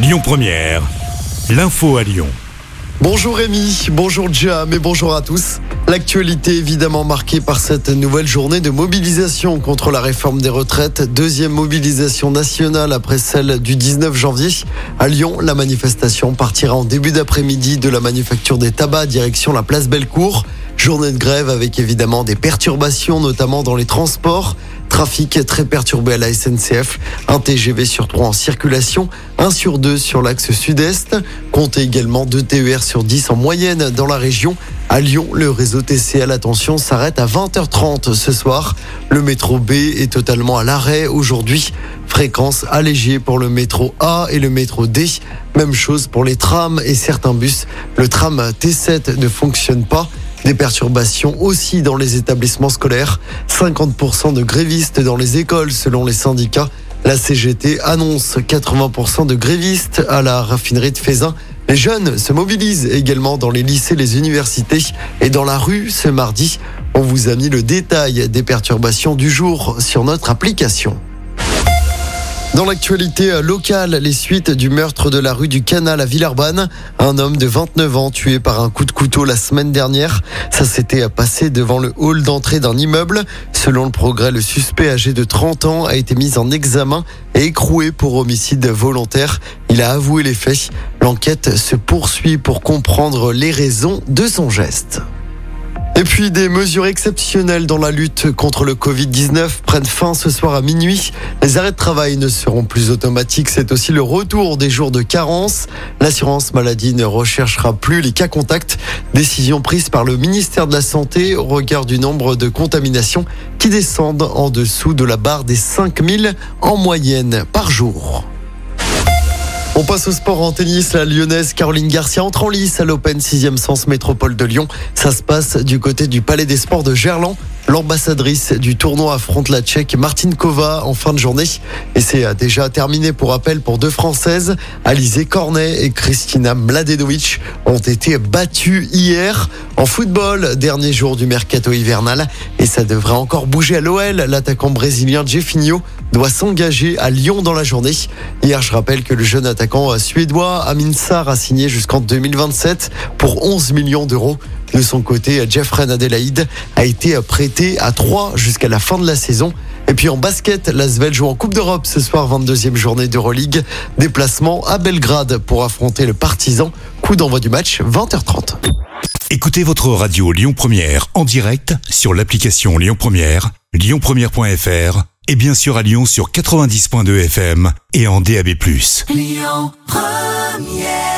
Lyon Première, l'info à Lyon. Bonjour Rémi, bonjour Jam et bonjour à tous. L'actualité évidemment marquée par cette nouvelle journée de mobilisation contre la réforme des retraites. Deuxième mobilisation nationale après celle du 19 janvier. À Lyon, la manifestation partira en début d'après-midi de la manufacture des tabacs direction la place Bellecour. Journée de grève avec évidemment des perturbations, notamment dans les transports. Trafic très perturbé à la SNCF. Un TGV sur trois en circulation, un sur deux sur l'axe sud-est. Comptez également deux TER sur 10 en moyenne dans la région. À Lyon, le réseau TCL, attention, s'arrête à 20h30 ce soir. Le métro B est totalement à l'arrêt aujourd'hui. Fréquence allégée pour le métro A et le métro D. Même chose pour les trams et certains bus. Le tram T7 ne fonctionne pas. Des perturbations aussi dans les établissements scolaires. 50% de grévistes dans les écoles selon les syndicats. La CGT annonce 80% de grévistes à la raffinerie de Fézin. Les jeunes se mobilisent également dans les lycées, les universités et dans la rue ce mardi. On vous a mis le détail des perturbations du jour sur notre application. Dans l'actualité locale, les suites du meurtre de la rue du Canal à Villeurbanne, un homme de 29 ans tué par un coup de couteau la semaine dernière. Ça s'était passé devant le hall d'entrée d'un immeuble. Selon le progrès, le suspect âgé de 30 ans a été mis en examen et écroué pour homicide volontaire. Il a avoué les faits. L'enquête se poursuit pour comprendre les raisons de son geste. Et puis des mesures exceptionnelles dans la lutte contre le Covid-19 prennent fin ce soir à minuit. Les arrêts de travail ne seront plus automatiques. C'est aussi le retour des jours de carence. L'assurance maladie ne recherchera plus les cas contacts. Décision prise par le ministère de la Santé au regard du nombre de contaminations qui descendent en dessous de la barre des 5000 en moyenne par jour. On passe au sport en tennis. La lyonnaise Caroline Garcia entre en lice à l'Open 6e Sens Métropole de Lyon. Ça se passe du côté du Palais des Sports de Gerland. L'ambassadrice du tournoi affronte la Tchèque Martine Kova en fin de journée. Et c'est déjà terminé pour appel pour deux Françaises. Alizé Cornet et Kristina Mladenovic ont été battues hier en football, dernier jour du mercato hivernal. Et ça devrait encore bouger à l'OL. L'attaquant brésilien Jeffinho doit s'engager à Lyon dans la journée. Hier, je rappelle que le jeune attaquant suédois Amin Sarr a signé jusqu'en 2027 pour 11 millions d'euros. De son côté, Jeffrey Adelaide a été prêté à 3 jusqu'à la fin de la saison. Et puis en basket, l'Asvel joue en Coupe d'Europe ce soir, 22e journée d'Euroleague. Déplacement à Belgrade pour affronter le Partizan. Coup d'envoi du match, 20h30. Écoutez votre radio Lyon Première en direct sur l'application Lyon Première, lyonpremière.fr et bien sûr à Lyon sur 90.2 FM et en DAB+. Lyon Première